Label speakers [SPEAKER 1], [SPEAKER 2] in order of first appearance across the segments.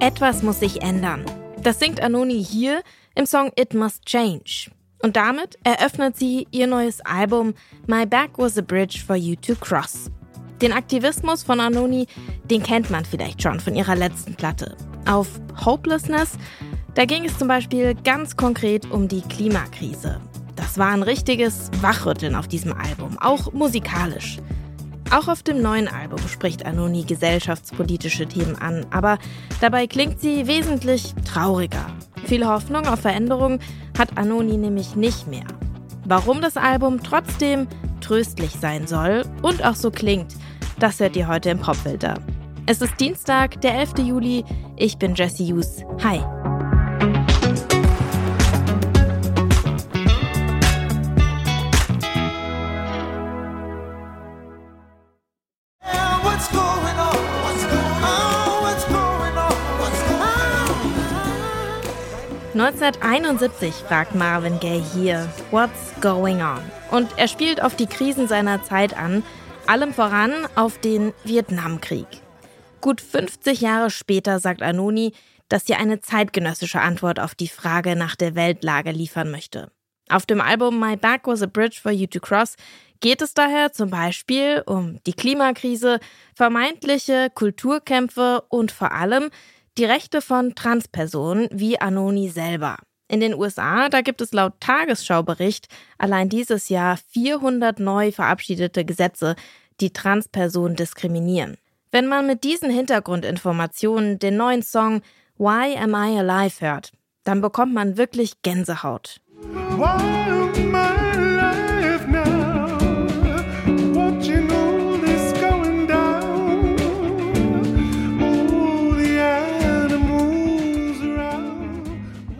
[SPEAKER 1] Etwas muss sich ändern. Das singt Anoni hier im Song It Must Change. Und damit eröffnet sie ihr neues Album My Back Was a Bridge for You to Cross. Den Aktivismus von Anoni, den kennt man vielleicht schon von ihrer letzten Platte. Auf Hopelessness, da ging es zum Beispiel ganz konkret um die Klimakrise. Das war ein richtiges Wachrütteln auf diesem Album, auch musikalisch. Auch auf dem neuen Album spricht Anoni gesellschaftspolitische Themen an, aber dabei klingt sie wesentlich trauriger. Viel Hoffnung auf Veränderung hat Anoni nämlich nicht mehr. Warum das Album trotzdem tröstlich sein soll und auch so klingt, das hört ihr heute im Popfilter. Es ist Dienstag, der 11. Juli. Ich bin Jesse Hughes. Hi. 1971 fragt Marvin Gaye hier, What's going on? Und er spielt auf die Krisen seiner Zeit an, allem voran auf den Vietnamkrieg. Gut 50 Jahre später sagt Anoni, dass sie eine zeitgenössische Antwort auf die Frage nach der Weltlage liefern möchte. Auf dem Album My Back Was a Bridge for You to Cross geht es daher zum Beispiel um die Klimakrise, vermeintliche Kulturkämpfe und vor allem die Rechte von Transpersonen wie Anoni selber. In den USA, da gibt es laut Tagesschaubericht allein dieses Jahr 400 neu verabschiedete Gesetze, die Transpersonen diskriminieren. Wenn man mit diesen Hintergrundinformationen den neuen Song Why Am I Alive hört, dann bekommt man wirklich Gänsehaut.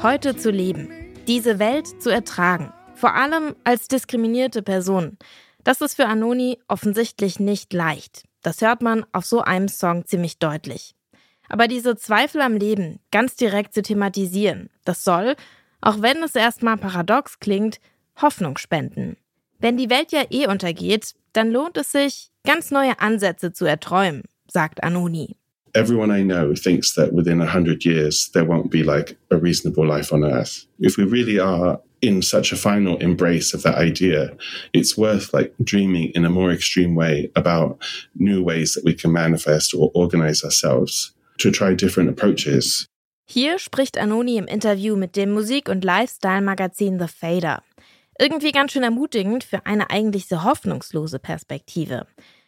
[SPEAKER 1] Heute zu leben, diese Welt zu ertragen, vor allem als diskriminierte Person, das ist für Anoni offensichtlich nicht leicht. Das hört man auf so einem Song ziemlich deutlich. Aber diese Zweifel am Leben ganz direkt zu thematisieren, das soll, auch wenn es erstmal paradox klingt, Hoffnung spenden. Wenn die Welt ja eh untergeht, dann lohnt es sich, ganz neue Ansätze zu erträumen, sagt Anoni.
[SPEAKER 2] Everyone I know thinks that within a hundred years there won't be like a reasonable life on Earth. If we really are in such a final embrace of that idea, it's worth like dreaming in a more extreme way about new ways that we can manifest or organize ourselves to try different approaches.
[SPEAKER 1] Hier spricht Anoni im Interview mit dem Musik- und Lifestyle-Magazin The Fader. Irgendwie ganz schön ermutigend für eine eigentlich so hoffnungslose Perspektive.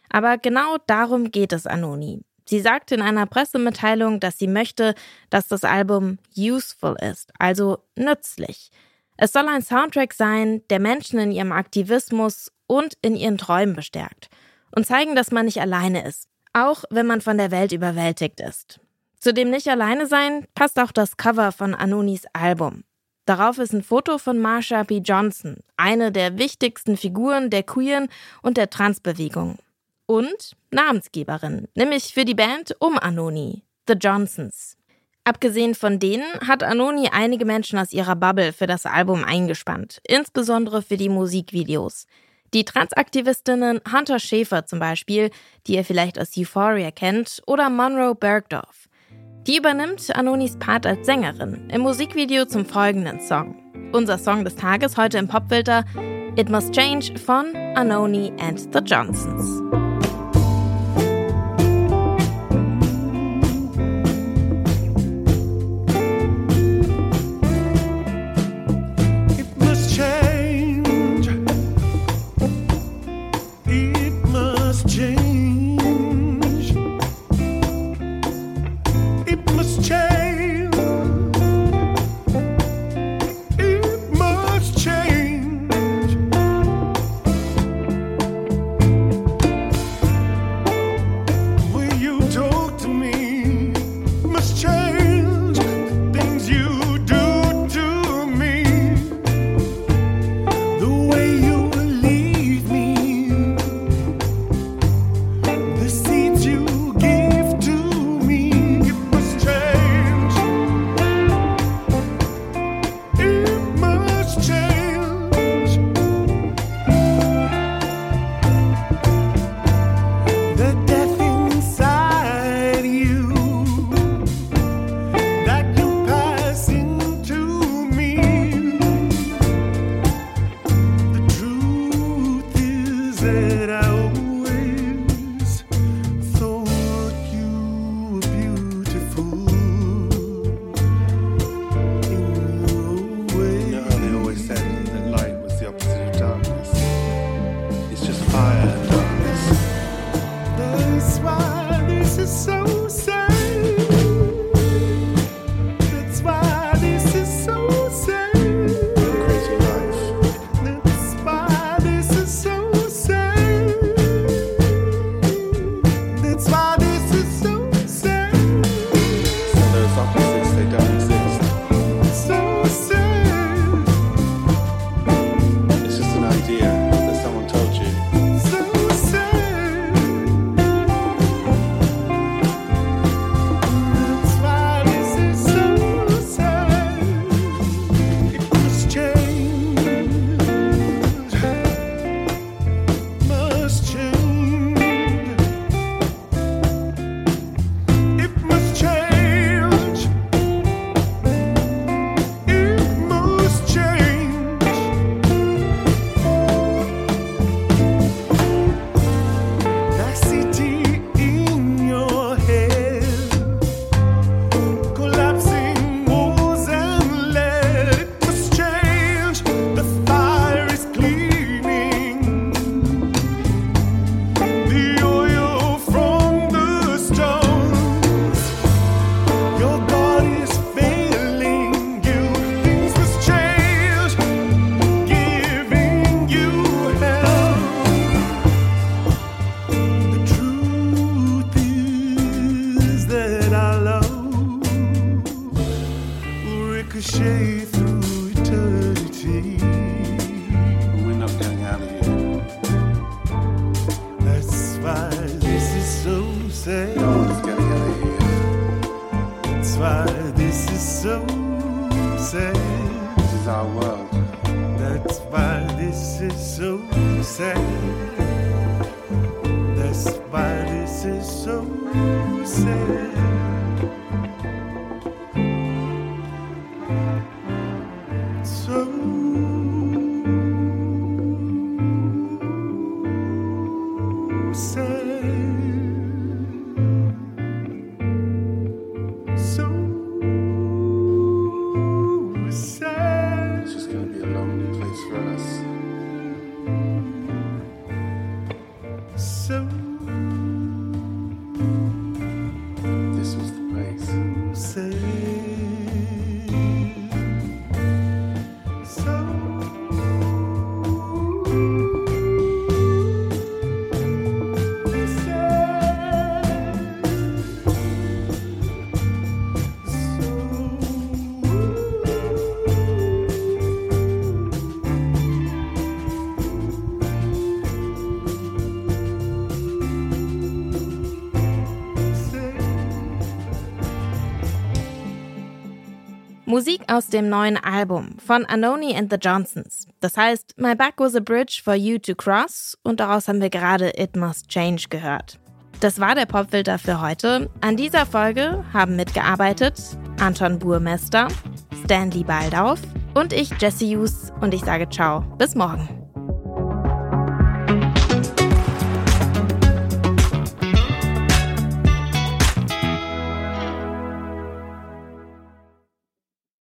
[SPEAKER 1] Aber genau darum geht es Anoni. Sie sagte in einer Pressemitteilung, dass sie möchte, dass das Album useful ist, also nützlich. Es soll ein Soundtrack sein, der Menschen in ihrem Aktivismus und in ihren Träumen bestärkt und zeigen, dass man nicht alleine ist, auch wenn man von der Welt überwältigt ist. Zu dem Nicht alleine sein passt auch das Cover von Anonis Album. Darauf ist ein Foto von Marsha P. Johnson, eine der wichtigsten Figuren der queeren und der Transbewegung. Und Namensgeberin, nämlich für die Band um Anoni, The Johnsons. Abgesehen von denen hat Anoni einige Menschen aus ihrer Bubble für das Album eingespannt, insbesondere für die Musikvideos. Die Transaktivistinnen Hunter Schäfer zum Beispiel, die ihr vielleicht aus Euphoria kennt, oder Monroe Bergdorf. Die übernimmt Anonis Part als Sängerin im Musikvideo zum folgenden Song. Unser Song des Tages heute im Popfilter It Must Change von Anoni and the Johnsons.
[SPEAKER 3] change. Ricochet through eternity.
[SPEAKER 2] We're not getting out of here.
[SPEAKER 3] That's why this is so sad.
[SPEAKER 2] No one's getting out of here.
[SPEAKER 3] That's why this is so sad.
[SPEAKER 2] This is our world.
[SPEAKER 3] That's why this is so sad. That's why this is so sad. So
[SPEAKER 1] Musik aus dem neuen Album von Anoni and the Johnsons. Das heißt My Back Was a Bridge for You to Cross und daraus haben wir gerade It Must Change gehört. Das war der Popfilter für heute. An dieser Folge haben mitgearbeitet Anton Burmester, Stanley Baldauf und ich, Jesse Hughes. Und ich sage ciao, bis morgen.